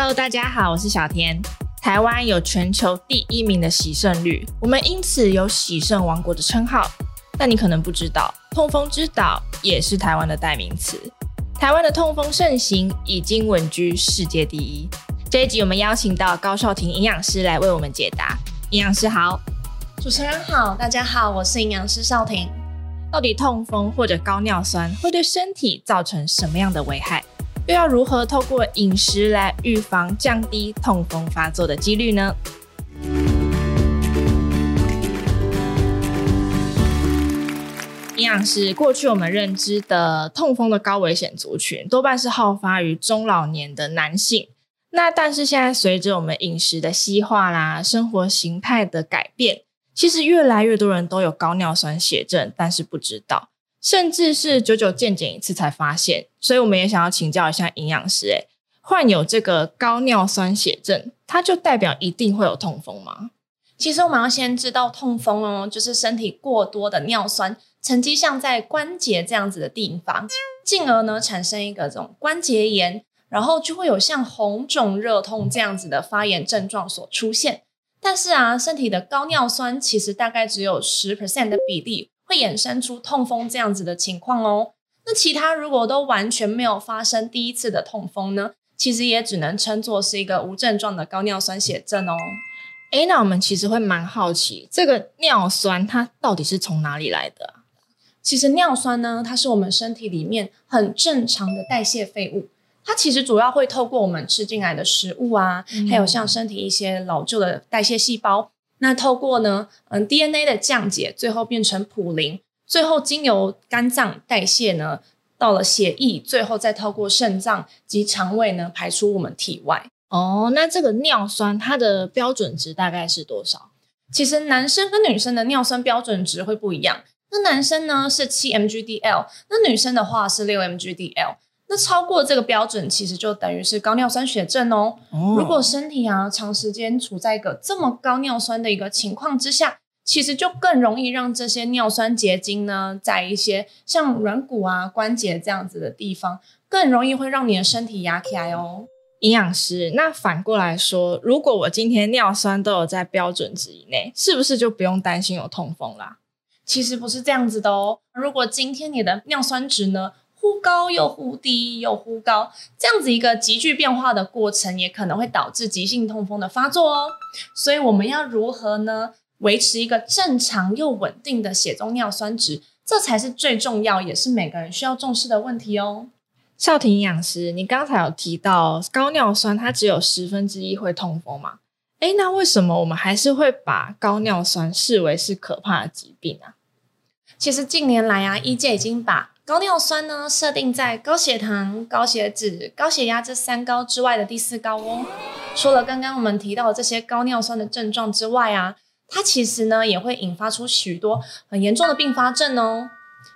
Hello，大家好，我是小田。台湾有全球第一名的洗肾率，我们因此有“洗肾王国”的称号。但你可能不知道，痛风之岛也是台湾的代名词。台湾的痛风盛行，已经稳居世界第一。这一集我们邀请到高少廷营养师来为我们解答。营养师好，主持人好，大家好，我是营养师少廷。到底痛风或者高尿酸会对身体造成什么样的危害？又要如何透过饮食来预防、降低痛风发作的几率呢？营养师，过去我们认知的痛风的高危险族群，多半是好发于中老年的男性。那但是现在随着我们饮食的西化啦，生活形态的改变，其实越来越多人都有高尿酸血症，但是不知道。甚至是久久健检一次才发现，所以我们也想要请教一下营养师，诶，患有这个高尿酸血症，它就代表一定会有痛风吗？其实我们要先知道痛风哦，就是身体过多的尿酸沉积像在关节这样子的地方，进而呢产生一个这种关节炎，然后就会有像红肿热痛这样子的发炎症状所出现。但是啊，身体的高尿酸其实大概只有十 percent 的比例。会衍生出痛风这样子的情况哦。那其他如果都完全没有发生第一次的痛风呢？其实也只能称作是一个无症状的高尿酸血症哦。诶，那我们其实会蛮好奇，这个尿酸它到底是从哪里来的？其实尿酸呢，它是我们身体里面很正常的代谢废物。它其实主要会透过我们吃进来的食物啊，嗯、还有像身体一些老旧的代谢细胞。那透过呢，嗯，DNA 的降解，最后变成普林，最后经由肝脏代谢呢，到了血液，最后再透过肾脏及肠胃呢，排出我们体外。哦，那这个尿酸它的标准值大概是多少？其实男生跟女生的尿酸标准值会不一样。那男生呢是七 mg/dl，那女生的话是六 mg/dl。那超过这个标准，其实就等于是高尿酸血症哦。哦，如果身体啊长时间处在一个这么高尿酸的一个情况之下，其实就更容易让这些尿酸结晶呢，在一些像软骨啊、关节这样子的地方，更容易会让你的身体压起来哦。营养师，那反过来说，如果我今天尿酸都有在标准值以内，是不是就不用担心有痛风啦？其实不是这样子的哦。如果今天你的尿酸值呢，忽高又忽低又忽高，这样子一个急剧变化的过程，也可能会导致急性痛风的发作哦。所以我们要如何呢？维持一个正常又稳定的血中尿酸值，这才是最重要，也是每个人需要重视的问题哦。少廷营养师，你刚才有提到高尿酸，它只有十分之一会痛风嘛？诶，那为什么我们还是会把高尿酸视为是可怕的疾病啊？其实近年来啊，医界已经把高尿酸呢，设定在高血糖、高血脂、高血压这三高之外的第四高哦。除了刚刚我们提到的这些高尿酸的症状之外啊，它其实呢也会引发出许多很严重的并发症哦。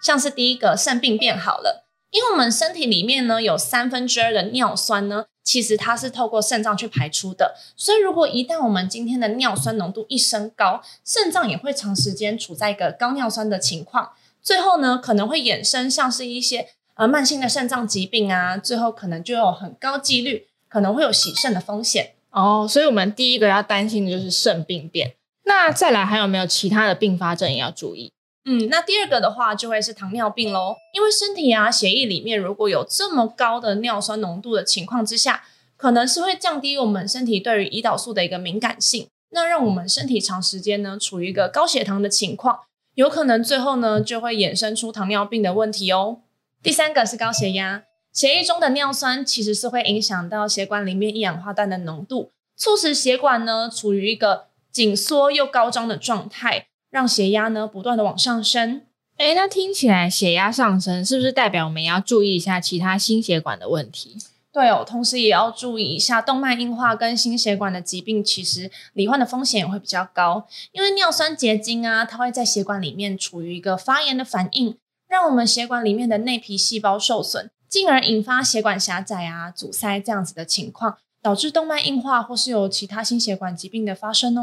像是第一个肾病变好了，因为我们身体里面呢有三分之二的尿酸呢，其实它是透过肾脏去排出的。所以如果一旦我们今天的尿酸浓度一升高，肾脏也会长时间处在一个高尿酸的情况。最后呢，可能会衍生像是一些呃慢性的肾脏疾病啊，最后可能就有很高几率可能会有洗肾的风险哦。所以，我们第一个要担心的就是肾病变。那再来还有没有其他的并发症也要注意？嗯，那第二个的话就会是糖尿病喽。因为身体啊血液里面如果有这么高的尿酸浓度的情况之下，可能是会降低我们身体对于胰岛素的一个敏感性，那让我们身体长时间呢处于一个高血糖的情况。有可能最后呢，就会衍生出糖尿病的问题哦。第三个是高血压，血液中的尿酸其实是会影响到血管里面一氧化氮的浓度，促使血管呢处于一个紧缩又高张的状态，让血压呢不断的往上升。诶，那听起来血压上升是不是代表我们要注意一下其他心血管的问题？对哦，同时也要注意一下动脉硬化跟心血管的疾病，其实罹患的风险也会比较高。因为尿酸结晶啊，它会在血管里面处于一个发炎的反应，让我们血管里面的内皮细胞受损，进而引发血管狭窄啊、阻塞这样子的情况，导致动脉硬化或是有其他心血管疾病的发生哦。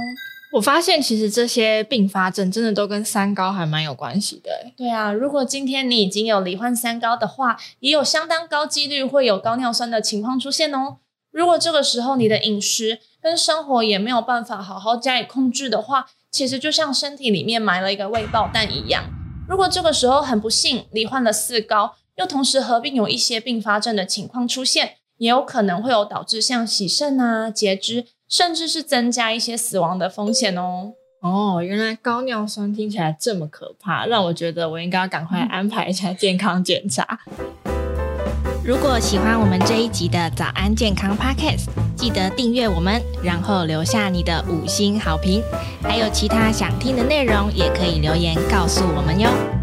我发现其实这些并发症真的都跟三高还蛮有关系的。对啊，如果今天你已经有罹患三高的话，也有相当高几率会有高尿酸的情况出现哦。如果这个时候你的饮食跟生活也没有办法好好加以控制的话，其实就像身体里面埋了一个未爆弹一样。如果这个时候很不幸罹患了四高，又同时合并有一些并发症的情况出现，也有可能会有导致像洗肾啊、截肢，甚至是增加一些死亡的风险哦。哦，原来高尿酸听起来这么可怕，让我觉得我应该要赶快安排一下健康检查。如果喜欢我们这一集的早安健康 Podcast，记得订阅我们，然后留下你的五星好评。还有其他想听的内容，也可以留言告诉我们哟。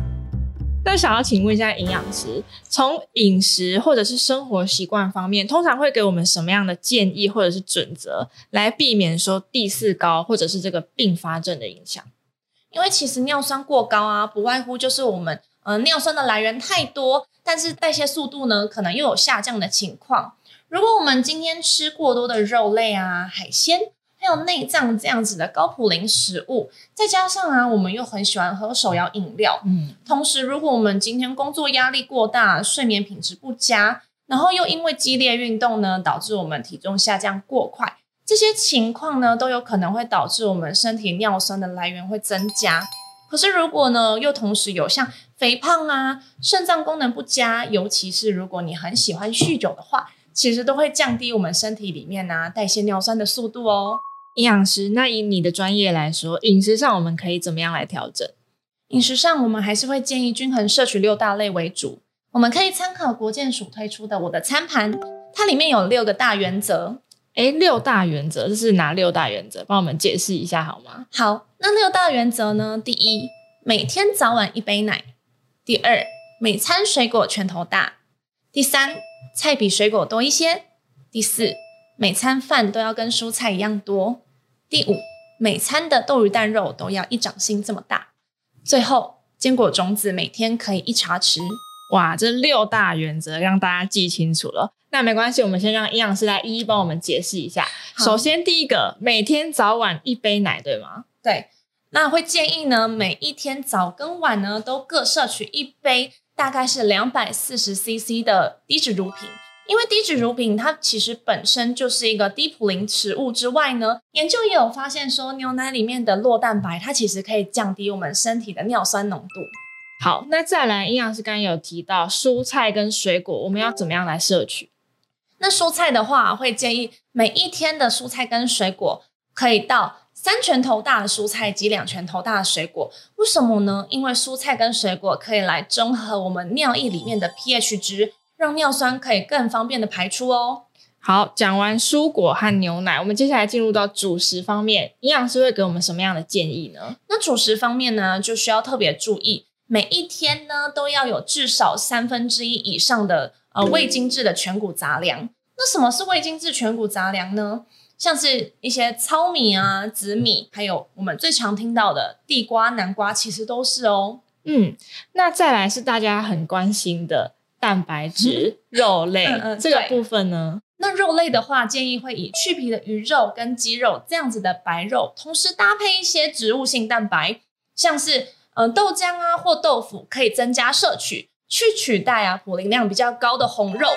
那想要请问一下营养师，从饮食或者是生活习惯方面，通常会给我们什么样的建议或者是准则，来避免说第四高或者是这个并发症的影响？因为其实尿酸过高啊，不外乎就是我们呃尿酸的来源太多，但是代谢速度呢可能又有下降的情况。如果我们今天吃过多的肉类啊、海鲜，还有内脏这样子的高普林食物，再加上啊，我们又很喜欢喝手摇饮料。嗯，同时，如果我们今天工作压力过大，睡眠品质不佳，然后又因为激烈运动呢，导致我们体重下降过快，这些情况呢，都有可能会导致我们身体尿酸的来源会增加。可是，如果呢，又同时有像肥胖啊、肾脏功能不佳，尤其是如果你很喜欢酗酒的话，其实都会降低我们身体里面啊代谢尿酸的速度哦。营养师，那以你的专业来说，饮食上我们可以怎么样来调整？饮食上，我们还是会建议均衡摄取六大类为主。我们可以参考国健署推出的《我的餐盘》，它里面有六个大原则。诶，六大原则，这是哪六大原则？帮我们解释一下好吗？好，那六大原则呢？第一，每天早晚一杯奶；第二，每餐水果拳头大；第三，菜比水果多一些；第四，每餐饭都要跟蔬菜一样多。第五，每餐的豆鱼蛋肉都要一掌心这么大。最后，坚果种子每天可以一茶匙。哇，这六大原则让大家记清楚了。那没关系，我们先让营养师来一一帮我们解释一下。首先，第一个，每天早晚一杯奶，对吗？对。那会建议呢，每一天早跟晚呢都各摄取一杯，大概是两百四十 CC 的低脂乳品。因为低脂乳品它其实本身就是一个低普林食物之外呢，研究也有发现说，牛奶里面的酪蛋白它其实可以降低我们身体的尿酸浓度。好，那再来，营养师刚刚有提到蔬菜跟水果，我们要怎么样来摄取？那蔬菜的话，会建议每一天的蔬菜跟水果可以到三拳头大的蔬菜及两拳头大的水果。为什么呢？因为蔬菜跟水果可以来中和我们尿液里面的 pH 值。让尿酸可以更方便的排出哦。好，讲完蔬果和牛奶，我们接下来进入到主食方面，营养师会给我们什么样的建议呢？那主食方面呢，就需要特别注意，每一天呢都要有至少三分之一以上的呃未精制的全谷杂粮。那什么是未精制全谷杂粮呢？像是一些糙米啊、紫米，还有我们最常听到的地瓜、南瓜，其实都是哦。嗯，那再来是大家很关心的。蛋白质、肉类、嗯嗯、这个部分呢？那肉类的话，建议会以去皮的鱼肉跟鸡肉这样子的白肉，同时搭配一些植物性蛋白，像是呃豆浆啊或豆腐，可以增加摄取，去取代啊普林量比较高的红肉。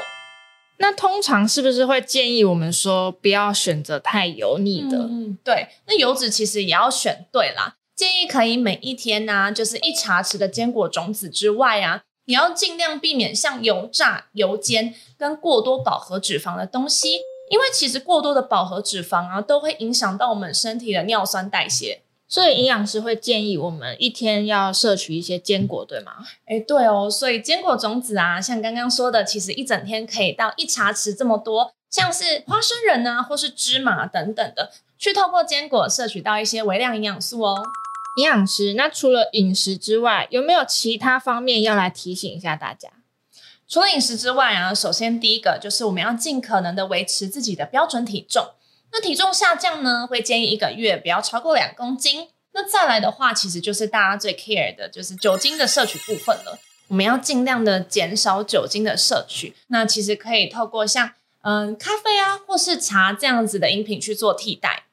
那通常是不是会建议我们说不要选择太油腻的？嗯，对。那油脂其实也要选对啦，建议可以每一天呢、啊，就是一茶匙的坚果种子之外啊。你要尽量避免像油炸、油煎跟过多饱和脂肪的东西，因为其实过多的饱和脂肪啊，都会影响到我们身体的尿酸代谢。所以营养师会建议我们一天要摄取一些坚果，对吗？诶，对哦。所以坚果种子啊，像刚刚说的，其实一整天可以到一茶匙这么多，像是花生仁啊，或是芝麻等等的，去透过坚果摄取到一些微量营养素哦。营养师，那除了饮食之外，有没有其他方面要来提醒一下大家？除了饮食之外啊，首先第一个就是我们要尽可能的维持自己的标准体重。那体重下降呢，会建议一个月不要超过两公斤。那再来的话，其实就是大家最 care 的就是酒精的摄取部分了。我们要尽量的减少酒精的摄取。那其实可以透过像嗯、咖啡啊，或是茶这样子的饮品去做替代。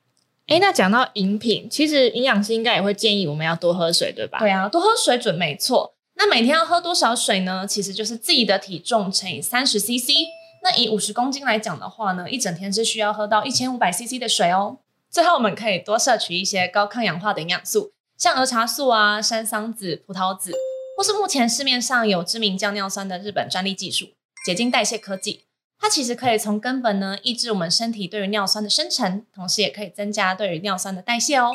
诶，那讲到饮品，其实营养师应该也会建议我们要多喝水，对吧？对啊，多喝水准没错。那每天要喝多少水呢？其实就是自己的体重乘以三十 CC。那以五十公斤来讲的话呢，一整天是需要喝到一千五百 CC 的水哦。最后，我们可以多摄取一些高抗氧化的营养素，像儿茶素啊、山桑子、葡萄籽，或是目前市面上有知名降尿酸的日本专利技术——结晶代谢科技。它其实可以从根本呢抑制我们身体对于尿酸的生成，同时也可以增加对于尿酸的代谢哦。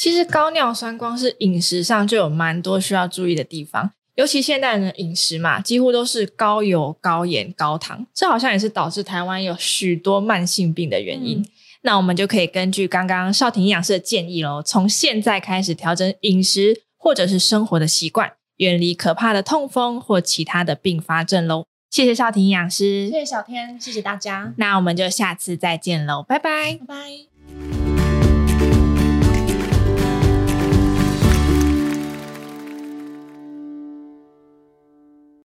其实高尿酸光是饮食上就有蛮多需要注意的地方。尤其现代人的饮食嘛，几乎都是高油、高盐、高糖，这好像也是导致台湾有许多慢性病的原因。嗯、那我们就可以根据刚刚少婷营养师的建议喽，从现在开始调整饮食或者是生活的习惯，远离可怕的痛风或其他的并发症喽。谢谢少婷营养师，谢谢小天，谢谢大家。那我们就下次再见喽，拜拜，拜拜。